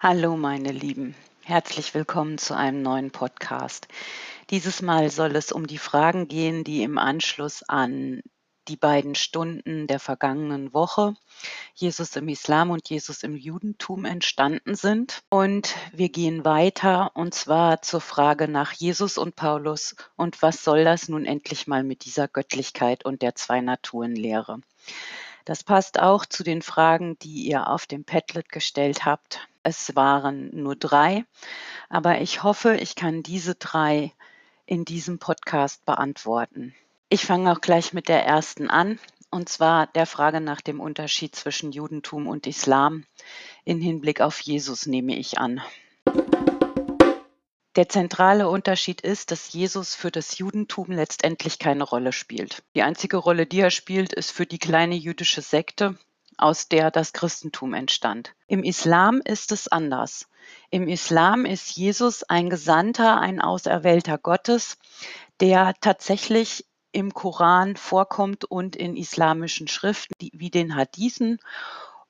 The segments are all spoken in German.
Hallo meine Lieben, herzlich willkommen zu einem neuen Podcast. Dieses Mal soll es um die Fragen gehen, die im Anschluss an die beiden Stunden der vergangenen Woche Jesus im Islam und Jesus im Judentum entstanden sind. Und wir gehen weiter und zwar zur Frage nach Jesus und Paulus und was soll das nun endlich mal mit dieser Göttlichkeit und der Zwei-Naturen-Lehre. Das passt auch zu den Fragen, die ihr auf dem Padlet gestellt habt. Es waren nur drei, aber ich hoffe, ich kann diese drei in diesem Podcast beantworten. Ich fange auch gleich mit der ersten an, und zwar der Frage nach dem Unterschied zwischen Judentum und Islam. In Hinblick auf Jesus nehme ich an. Der zentrale Unterschied ist, dass Jesus für das Judentum letztendlich keine Rolle spielt. Die einzige Rolle, die er spielt, ist für die kleine jüdische Sekte, aus der das Christentum entstand. Im Islam ist es anders. Im Islam ist Jesus ein Gesandter, ein Auserwählter Gottes, der tatsächlich im Koran vorkommt und in islamischen Schriften wie den Hadithen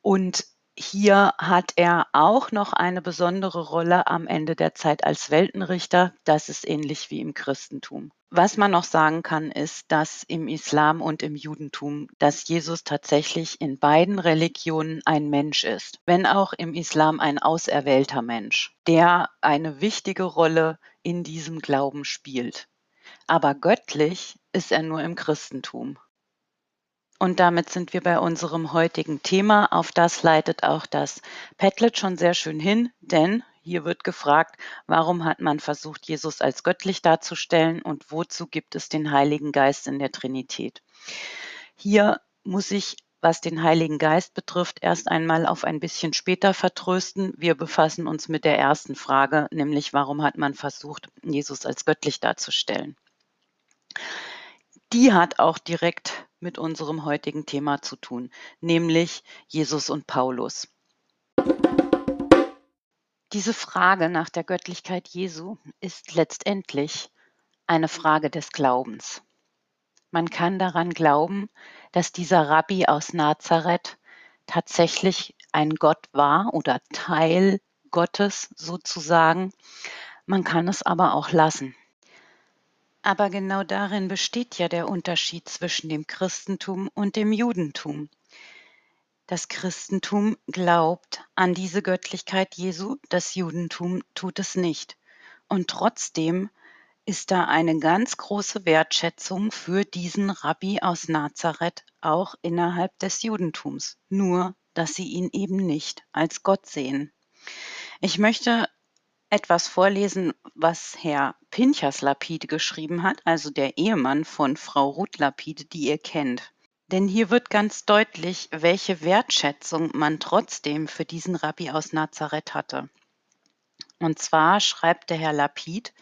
und hier hat er auch noch eine besondere Rolle am Ende der Zeit als Weltenrichter. Das ist ähnlich wie im Christentum. Was man noch sagen kann, ist, dass im Islam und im Judentum, dass Jesus tatsächlich in beiden Religionen ein Mensch ist, wenn auch im Islam ein auserwählter Mensch, der eine wichtige Rolle in diesem Glauben spielt. Aber göttlich ist er nur im Christentum. Und damit sind wir bei unserem heutigen Thema. Auf das leitet auch das Padlet schon sehr schön hin, denn hier wird gefragt, warum hat man versucht, Jesus als göttlich darzustellen und wozu gibt es den Heiligen Geist in der Trinität? Hier muss ich, was den Heiligen Geist betrifft, erst einmal auf ein bisschen später vertrösten. Wir befassen uns mit der ersten Frage, nämlich warum hat man versucht, Jesus als göttlich darzustellen? Die hat auch direkt mit unserem heutigen Thema zu tun, nämlich Jesus und Paulus. Diese Frage nach der Göttlichkeit Jesu ist letztendlich eine Frage des Glaubens. Man kann daran glauben, dass dieser Rabbi aus Nazareth tatsächlich ein Gott war oder Teil Gottes sozusagen. Man kann es aber auch lassen. Aber genau darin besteht ja der Unterschied zwischen dem Christentum und dem Judentum. Das Christentum glaubt an diese Göttlichkeit Jesu, das Judentum tut es nicht. Und trotzdem ist da eine ganz große Wertschätzung für diesen Rabbi aus Nazareth auch innerhalb des Judentums, nur dass sie ihn eben nicht als Gott sehen. Ich möchte etwas vorlesen, was Herr Pinchas Lapide geschrieben hat, also der Ehemann von Frau Ruth Lapide, die ihr kennt. Denn hier wird ganz deutlich, welche Wertschätzung man trotzdem für diesen Rabbi aus Nazareth hatte. Und zwar schreibt der Herr Lapid,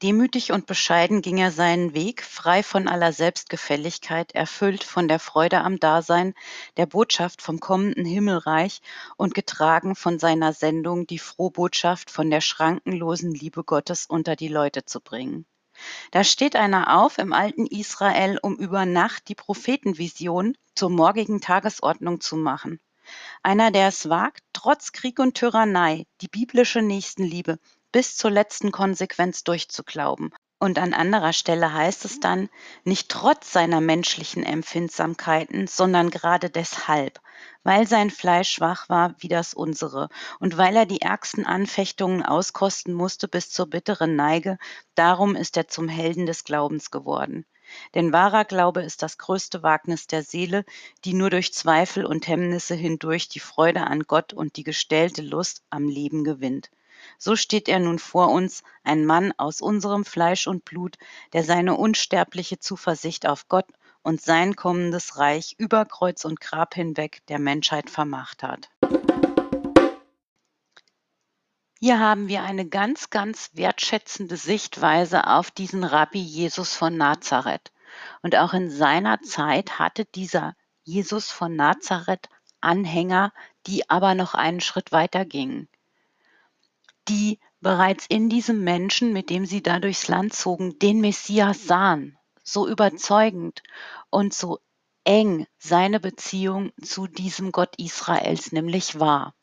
Demütig und bescheiden ging er seinen Weg, frei von aller Selbstgefälligkeit, erfüllt von der Freude am Dasein, der Botschaft vom kommenden Himmelreich und getragen von seiner Sendung, die Frohbotschaft von der schrankenlosen Liebe Gottes unter die Leute zu bringen. Da steht einer auf im alten Israel, um über Nacht die Prophetenvision zur morgigen Tagesordnung zu machen. Einer, der es wagt, trotz Krieg und Tyrannei die biblische Nächstenliebe bis zur letzten Konsequenz durchzuglauben. Und an anderer Stelle heißt es dann, nicht trotz seiner menschlichen Empfindsamkeiten, sondern gerade deshalb, weil sein Fleisch schwach war wie das unsere und weil er die ärgsten Anfechtungen auskosten musste bis zur bitteren Neige, darum ist er zum Helden des Glaubens geworden. Denn wahrer Glaube ist das größte Wagnis der Seele, die nur durch Zweifel und Hemmnisse hindurch die Freude an Gott und die gestellte Lust am Leben gewinnt. So steht er nun vor uns, ein Mann aus unserem Fleisch und Blut, der seine unsterbliche Zuversicht auf Gott und sein kommendes Reich über Kreuz und Grab hinweg der Menschheit vermacht hat. Hier haben wir eine ganz, ganz wertschätzende Sichtweise auf diesen Rabbi Jesus von Nazareth. Und auch in seiner Zeit hatte dieser Jesus von Nazareth Anhänger, die aber noch einen Schritt weiter gingen die bereits in diesem Menschen, mit dem sie da durchs Land zogen, den Messias sahen, so überzeugend und so eng seine Beziehung zu diesem Gott Israels nämlich war.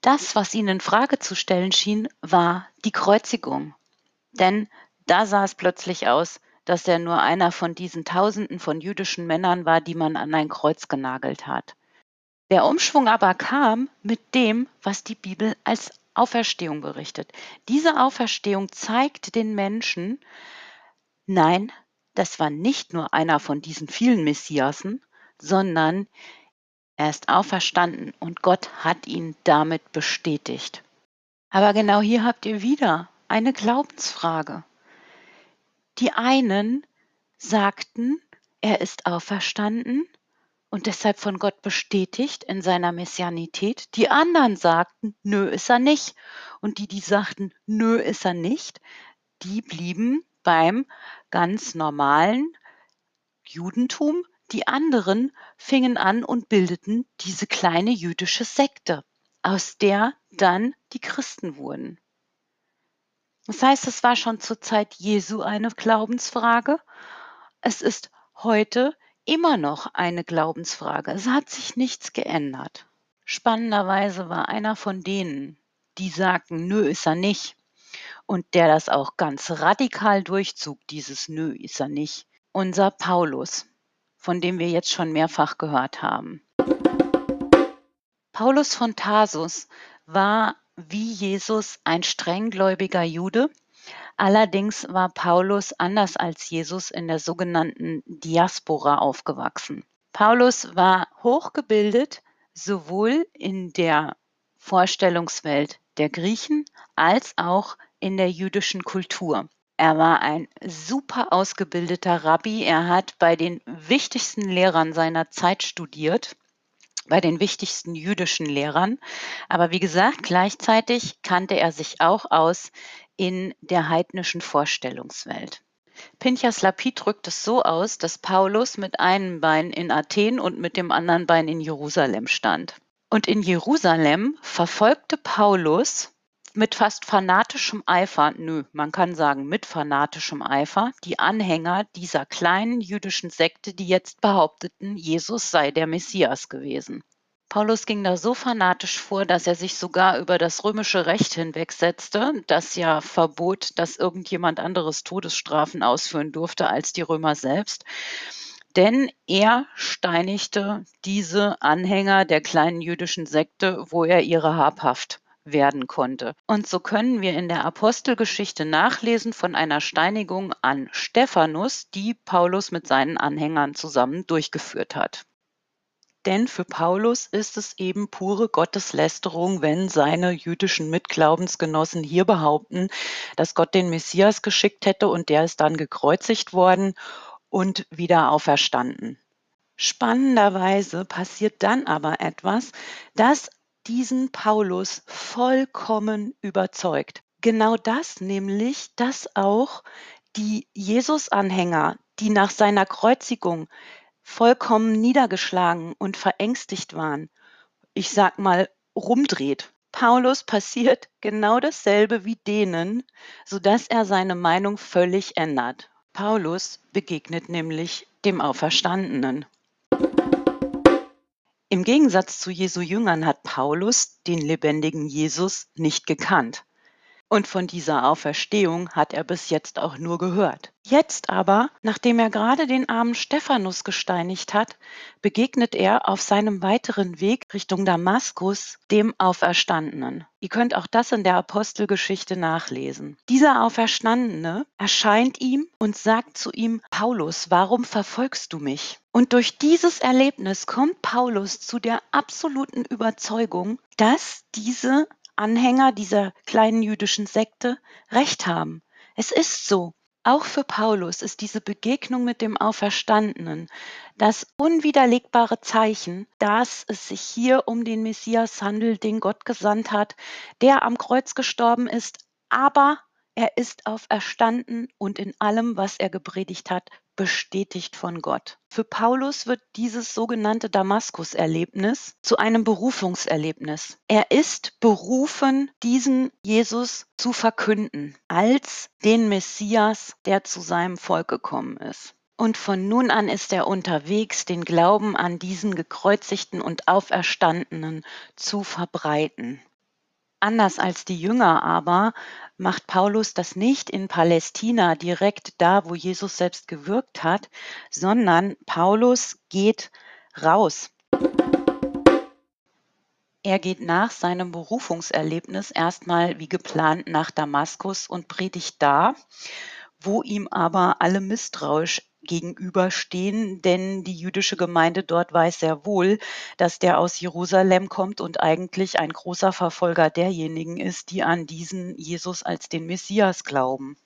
Das, was ihn in Frage zu stellen schien, war die Kreuzigung. Denn da sah es plötzlich aus, dass er nur einer von diesen Tausenden von jüdischen Männern war, die man an ein Kreuz genagelt hat. Der Umschwung aber kam mit dem, was die Bibel als Auferstehung berichtet. Diese Auferstehung zeigt den Menschen, nein, das war nicht nur einer von diesen vielen Messiasen, sondern er ist auferstanden und Gott hat ihn damit bestätigt. Aber genau hier habt ihr wieder eine Glaubensfrage. Die einen sagten, er ist auferstanden und deshalb von Gott bestätigt in seiner Messianität. Die anderen sagten, nö, ist er nicht. Und die, die sagten, nö, ist er nicht, die blieben beim ganz normalen Judentum, die anderen fingen an und bildeten diese kleine jüdische Sekte, aus der dann die Christen wurden. Das heißt, es war schon zur Zeit Jesu eine Glaubensfrage. Es ist heute immer noch eine Glaubensfrage. Es hat sich nichts geändert. Spannenderweise war einer von denen, die sagten, nö, ist er nicht, und der das auch ganz radikal durchzog, dieses nö, ist er nicht, unser Paulus von dem wir jetzt schon mehrfach gehört haben. Paulus von Tarsus war wie Jesus ein strenggläubiger Jude. Allerdings war Paulus anders als Jesus in der sogenannten Diaspora aufgewachsen. Paulus war hochgebildet, sowohl in der Vorstellungswelt der Griechen als auch in der jüdischen Kultur. Er war ein super ausgebildeter Rabbi. Er hat bei den wichtigsten Lehrern seiner Zeit studiert, bei den wichtigsten jüdischen Lehrern. Aber wie gesagt, gleichzeitig kannte er sich auch aus in der heidnischen Vorstellungswelt. Pinchas Lapid drückt es so aus, dass Paulus mit einem Bein in Athen und mit dem anderen Bein in Jerusalem stand. Und in Jerusalem verfolgte Paulus mit fast fanatischem Eifer, nö, man kann sagen mit fanatischem Eifer, die Anhänger dieser kleinen jüdischen Sekte, die jetzt behaupteten, Jesus sei der Messias gewesen. Paulus ging da so fanatisch vor, dass er sich sogar über das römische Recht hinwegsetzte, das ja verbot, dass irgendjemand anderes Todesstrafen ausführen durfte als die Römer selbst. Denn er steinigte diese Anhänger der kleinen jüdischen Sekte, wo er ihre habhaft werden konnte. Und so können wir in der Apostelgeschichte nachlesen von einer Steinigung an Stephanus, die Paulus mit seinen Anhängern zusammen durchgeführt hat. Denn für Paulus ist es eben pure Gotteslästerung, wenn seine jüdischen Mitglaubensgenossen hier behaupten, dass Gott den Messias geschickt hätte und der ist dann gekreuzigt worden und wieder auferstanden. Spannenderweise passiert dann aber etwas, das diesen Paulus vollkommen überzeugt. Genau das nämlich, dass auch die Jesus-Anhänger, die nach seiner Kreuzigung vollkommen niedergeschlagen und verängstigt waren, ich sag mal, rumdreht. Paulus passiert genau dasselbe wie denen, sodass er seine Meinung völlig ändert. Paulus begegnet nämlich dem Auferstandenen. Im Gegensatz zu Jesu Jüngern hat Paulus den lebendigen Jesus nicht gekannt. Und von dieser Auferstehung hat er bis jetzt auch nur gehört. Jetzt aber, nachdem er gerade den armen Stephanus gesteinigt hat, begegnet er auf seinem weiteren Weg Richtung Damaskus dem Auferstandenen. Ihr könnt auch das in der Apostelgeschichte nachlesen. Dieser Auferstandene erscheint ihm und sagt zu ihm, Paulus, warum verfolgst du mich? Und durch dieses Erlebnis kommt Paulus zu der absoluten Überzeugung, dass diese Anhänger dieser kleinen jüdischen Sekte recht haben. Es ist so. Auch für Paulus ist diese Begegnung mit dem Auferstandenen das unwiderlegbare Zeichen, dass es sich hier um den Messias handelt, den Gott gesandt hat, der am Kreuz gestorben ist, aber er ist auferstanden und in allem, was er gepredigt hat, bestätigt von Gott. Für Paulus wird dieses sogenannte Damaskus-Erlebnis zu einem Berufungserlebnis. Er ist berufen, diesen Jesus zu verkünden als den Messias, der zu seinem Volk gekommen ist. Und von nun an ist er unterwegs, den Glauben an diesen gekreuzigten und auferstandenen zu verbreiten. Anders als die Jünger aber macht Paulus das nicht in Palästina direkt da, wo Jesus selbst gewirkt hat, sondern Paulus geht raus. Er geht nach seinem Berufungserlebnis erstmal wie geplant nach Damaskus und predigt da, wo ihm aber alle misstrauisch gegenüberstehen, denn die jüdische Gemeinde dort weiß sehr wohl, dass der aus Jerusalem kommt und eigentlich ein großer Verfolger derjenigen ist, die an diesen Jesus als den Messias glauben.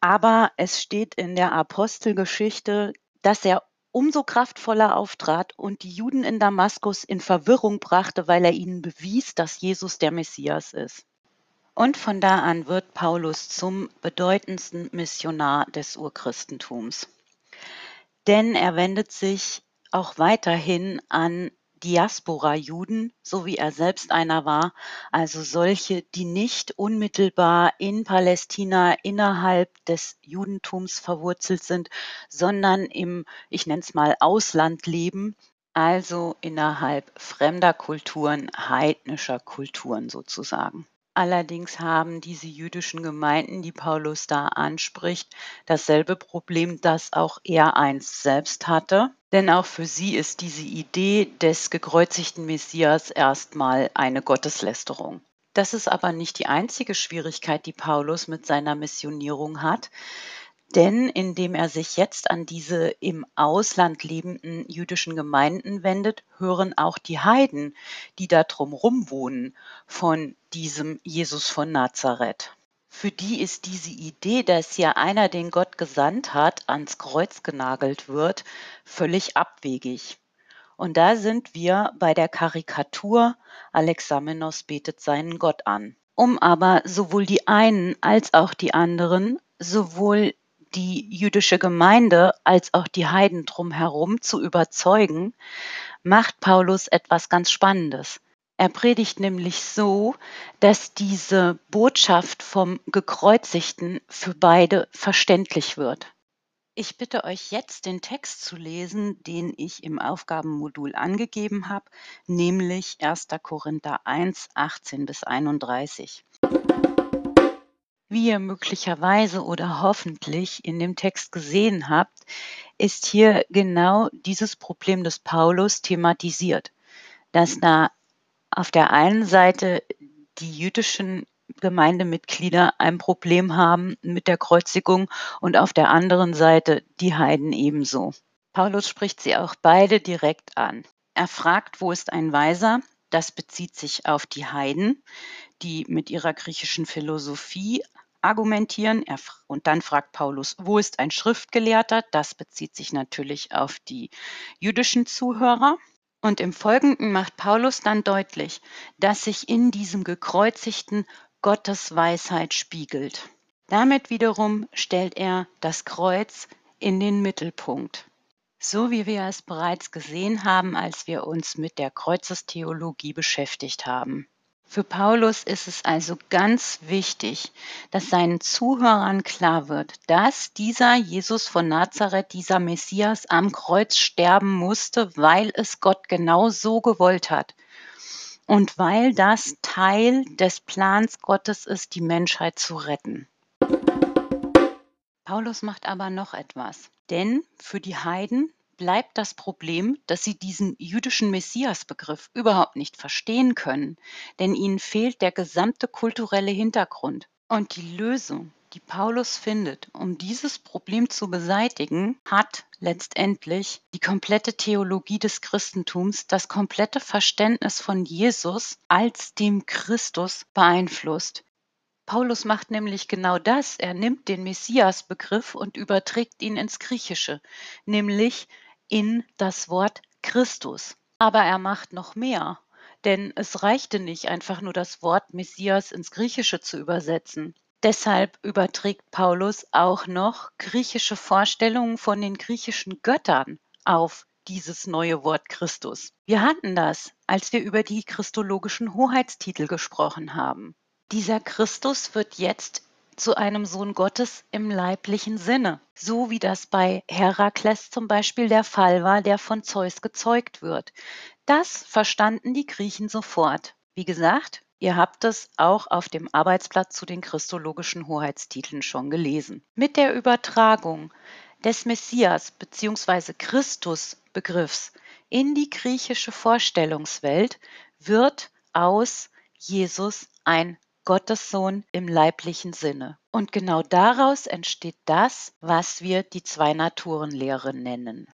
Aber es steht in der Apostelgeschichte, dass er umso kraftvoller auftrat und die Juden in Damaskus in Verwirrung brachte, weil er ihnen bewies, dass Jesus der Messias ist. Und von da an wird Paulus zum bedeutendsten Missionar des Urchristentums. Denn er wendet sich auch weiterhin an Diaspora-Juden, so wie er selbst einer war, also solche, die nicht unmittelbar in Palästina innerhalb des Judentums verwurzelt sind, sondern im, ich nenne es mal, Ausland leben, also innerhalb fremder Kulturen, heidnischer Kulturen sozusagen. Allerdings haben diese jüdischen Gemeinden, die Paulus da anspricht, dasselbe Problem, das auch er einst selbst hatte. Denn auch für sie ist diese Idee des gekreuzigten Messias erstmal eine Gotteslästerung. Das ist aber nicht die einzige Schwierigkeit, die Paulus mit seiner Missionierung hat. Denn indem er sich jetzt an diese im Ausland lebenden jüdischen Gemeinden wendet, hören auch die Heiden, die da drumherum wohnen, von diesem Jesus von Nazareth. Für die ist diese Idee, dass ja einer, den Gott gesandt hat, ans Kreuz genagelt wird, völlig abwegig. Und da sind wir bei der Karikatur Alexamenos betet seinen Gott an. Um aber sowohl die einen als auch die anderen, sowohl die jüdische Gemeinde als auch die Heiden drumherum zu überzeugen, macht Paulus etwas ganz Spannendes. Er predigt nämlich so, dass diese Botschaft vom Gekreuzigten für beide verständlich wird. Ich bitte euch jetzt den Text zu lesen, den ich im Aufgabenmodul angegeben habe, nämlich 1. Korinther 1, 18 bis 31. Wie ihr möglicherweise oder hoffentlich in dem Text gesehen habt, ist hier genau dieses Problem des Paulus thematisiert, dass da auf der einen Seite die jüdischen Gemeindemitglieder ein Problem haben mit der Kreuzigung und auf der anderen Seite die Heiden ebenso. Paulus spricht sie auch beide direkt an. Er fragt, wo ist ein Weiser? Das bezieht sich auf die Heiden, die mit ihrer griechischen Philosophie argumentieren. Er, und dann fragt Paulus, wo ist ein Schriftgelehrter? Das bezieht sich natürlich auf die jüdischen Zuhörer. Und im Folgenden macht Paulus dann deutlich, dass sich in diesem gekreuzigten Gottes Weisheit spiegelt. Damit wiederum stellt er das Kreuz in den Mittelpunkt. So wie wir es bereits gesehen haben, als wir uns mit der Kreuzestheologie beschäftigt haben. Für Paulus ist es also ganz wichtig, dass seinen Zuhörern klar wird, dass dieser Jesus von Nazareth, dieser Messias am Kreuz sterben musste, weil es Gott genau so gewollt hat. Und weil das Teil des Plans Gottes ist, die Menschheit zu retten. Paulus macht aber noch etwas. Denn für die Heiden bleibt das Problem, dass sie diesen jüdischen Messiasbegriff überhaupt nicht verstehen können, denn ihnen fehlt der gesamte kulturelle Hintergrund. Und die Lösung, die Paulus findet, um dieses Problem zu beseitigen, hat letztendlich die komplette Theologie des Christentums, das komplette Verständnis von Jesus als dem Christus beeinflusst. Paulus macht nämlich genau das. Er nimmt den Messias-Begriff und überträgt ihn ins Griechische, nämlich in das Wort Christus. Aber er macht noch mehr, denn es reichte nicht einfach nur das Wort Messias ins Griechische zu übersetzen. Deshalb überträgt Paulus auch noch griechische Vorstellungen von den griechischen Göttern auf dieses neue Wort Christus. Wir hatten das, als wir über die christologischen Hoheitstitel gesprochen haben. Dieser Christus wird jetzt zu einem Sohn Gottes im leiblichen Sinne, so wie das bei Herakles zum Beispiel der Fall war, der von Zeus gezeugt wird. Das verstanden die Griechen sofort. Wie gesagt, Ihr habt es auch auf dem Arbeitsblatt zu den christologischen Hoheitstiteln schon gelesen. Mit der Übertragung des Messias bzw. Christus-Begriffs in die griechische Vorstellungswelt wird aus Jesus ein Gottessohn im leiblichen Sinne. Und genau daraus entsteht das, was wir die Zwei-Naturen-Lehre nennen.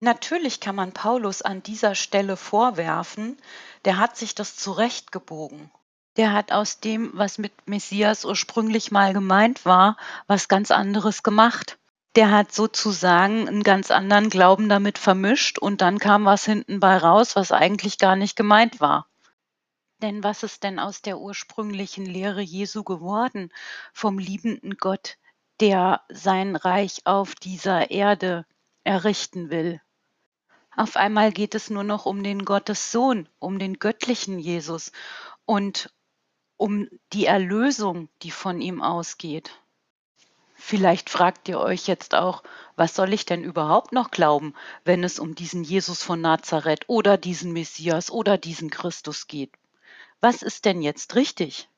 Natürlich kann man Paulus an dieser Stelle vorwerfen, der hat sich das zurechtgebogen. Der hat aus dem, was mit Messias ursprünglich mal gemeint war, was ganz anderes gemacht. Der hat sozusagen einen ganz anderen Glauben damit vermischt und dann kam was hinten bei raus, was eigentlich gar nicht gemeint war. Denn was ist denn aus der ursprünglichen Lehre Jesu geworden vom liebenden Gott, der sein Reich auf dieser Erde errichten will? Auf einmal geht es nur noch um den Gottessohn, um den göttlichen Jesus und um die Erlösung, die von ihm ausgeht. Vielleicht fragt ihr euch jetzt auch, was soll ich denn überhaupt noch glauben, wenn es um diesen Jesus von Nazareth oder diesen Messias oder diesen Christus geht? Was ist denn jetzt richtig?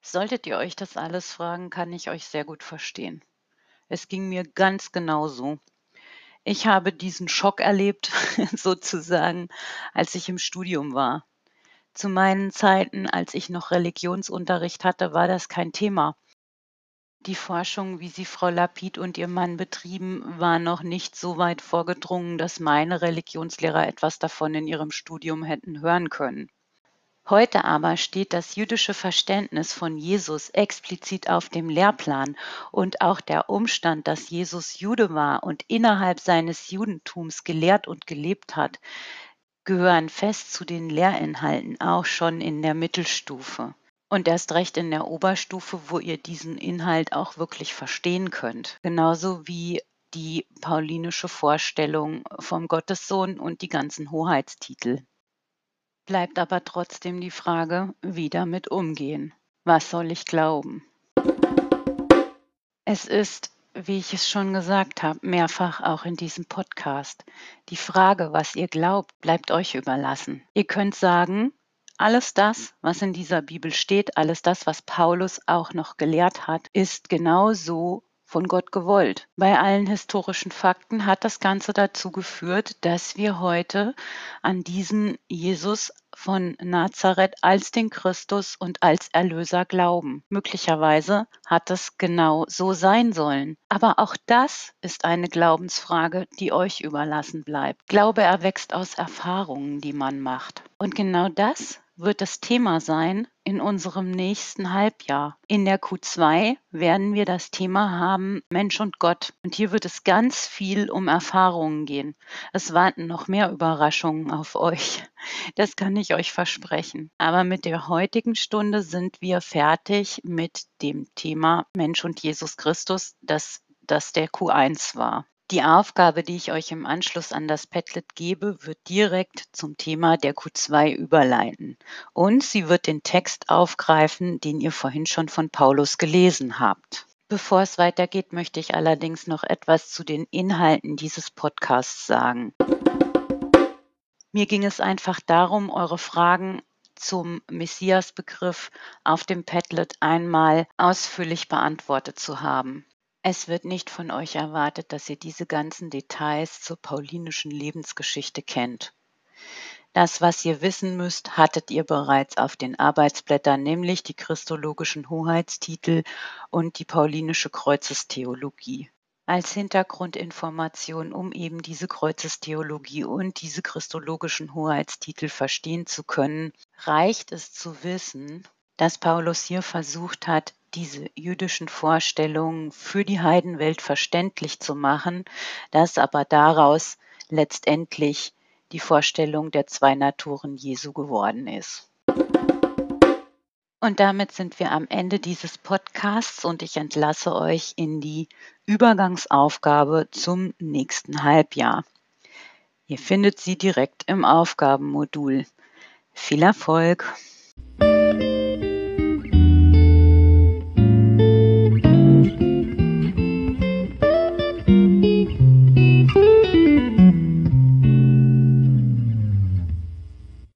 Solltet ihr euch das alles fragen, kann ich euch sehr gut verstehen. Es ging mir ganz genauso. Ich habe diesen Schock erlebt, sozusagen, als ich im Studium war. Zu meinen Zeiten, als ich noch Religionsunterricht hatte, war das kein Thema. Die Forschung, wie sie Frau Lapid und ihr Mann betrieben, war noch nicht so weit vorgedrungen, dass meine Religionslehrer etwas davon in ihrem Studium hätten hören können. Heute aber steht das jüdische Verständnis von Jesus explizit auf dem Lehrplan und auch der Umstand, dass Jesus Jude war und innerhalb seines Judentums gelehrt und gelebt hat, gehören fest zu den Lehrinhalten auch schon in der Mittelstufe. Und erst recht in der Oberstufe, wo ihr diesen Inhalt auch wirklich verstehen könnt. Genauso wie die paulinische Vorstellung vom Gottessohn und die ganzen Hoheitstitel. Bleibt aber trotzdem die Frage, wie damit umgehen. Was soll ich glauben? Es ist, wie ich es schon gesagt habe, mehrfach auch in diesem Podcast. Die Frage, was ihr glaubt, bleibt euch überlassen. Ihr könnt sagen, alles das, was in dieser Bibel steht, alles das, was Paulus auch noch gelehrt hat, ist genau so von Gott gewollt. Bei allen historischen Fakten hat das Ganze dazu geführt, dass wir heute an diesen Jesus von Nazareth als den Christus und als Erlöser glauben. Möglicherweise hat es genau so sein sollen. Aber auch das ist eine Glaubensfrage, die euch überlassen bleibt. Glaube erwächst aus Erfahrungen, die man macht. Und genau das wird das Thema sein in unserem nächsten Halbjahr. In der Q2 werden wir das Thema haben Mensch und Gott. Und hier wird es ganz viel um Erfahrungen gehen. Es warten noch mehr Überraschungen auf euch. Das kann ich euch versprechen. Aber mit der heutigen Stunde sind wir fertig mit dem Thema Mensch und Jesus Christus, das das der Q1 war. Die Aufgabe, die ich euch im Anschluss an das Padlet gebe, wird direkt zum Thema der Q2 überleiten. Und sie wird den Text aufgreifen, den ihr vorhin schon von Paulus gelesen habt. Bevor es weitergeht, möchte ich allerdings noch etwas zu den Inhalten dieses Podcasts sagen. Mir ging es einfach darum, eure Fragen zum Messias-Begriff auf dem Padlet einmal ausführlich beantwortet zu haben. Es wird nicht von euch erwartet, dass ihr diese ganzen Details zur paulinischen Lebensgeschichte kennt. Das, was ihr wissen müsst, hattet ihr bereits auf den Arbeitsblättern, nämlich die christologischen Hoheitstitel und die paulinische Kreuzestheologie. Als Hintergrundinformation, um eben diese Kreuzestheologie und diese christologischen Hoheitstitel verstehen zu können, reicht es zu wissen, dass Paulus hier versucht hat, diese jüdischen Vorstellungen für die Heidenwelt verständlich zu machen, dass aber daraus letztendlich die Vorstellung der zwei Naturen Jesu geworden ist. Und damit sind wir am Ende dieses Podcasts und ich entlasse euch in die Übergangsaufgabe zum nächsten Halbjahr. Ihr findet sie direkt im Aufgabenmodul. Viel Erfolg!